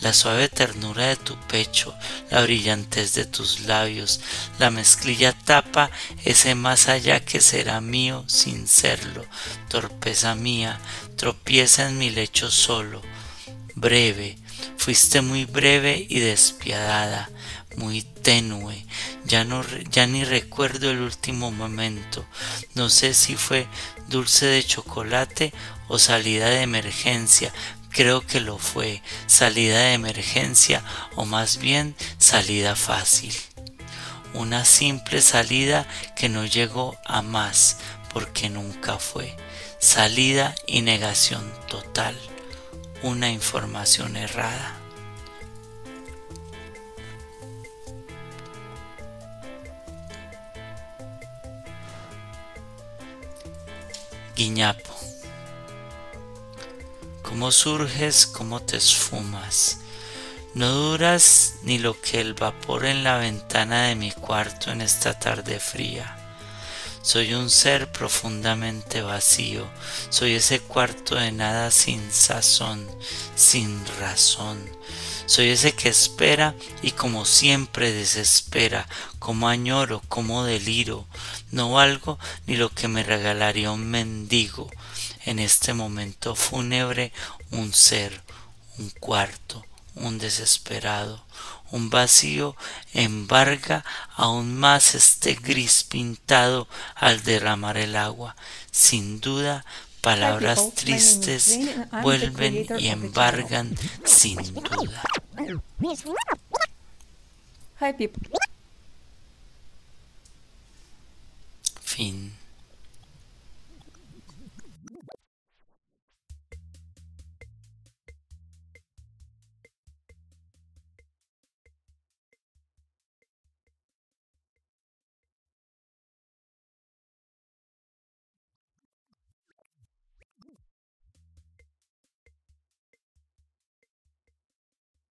la suave ternura de tu pecho, la brillantez de tus labios, la mezclilla tapa ese más allá que será mío sin serlo, torpeza mía, tropieza en mi lecho solo, breve, fuiste muy breve y despiadada, muy tenue, ya no ya ni recuerdo el último momento, no sé si fue dulce de chocolate o salida de emergencia, Creo que lo fue, salida de emergencia o más bien salida fácil. Una simple salida que no llegó a más porque nunca fue. Salida y negación total. Una información errada. Guiñapo cómo surges, cómo te esfumas. No duras ni lo que el vapor en la ventana de mi cuarto en esta tarde fría. Soy un ser profundamente vacío, soy ese cuarto de nada sin sazón, sin razón. Soy ese que espera y como siempre desespera, como añoro, como deliro. No valgo ni lo que me regalaría un mendigo, en este momento fúnebre un ser, un cuarto, un desesperado, un vacío embarga aún más este gris pintado al derramar el agua. Sin duda, palabras tristes vuelven y embargan sin duda. Fin.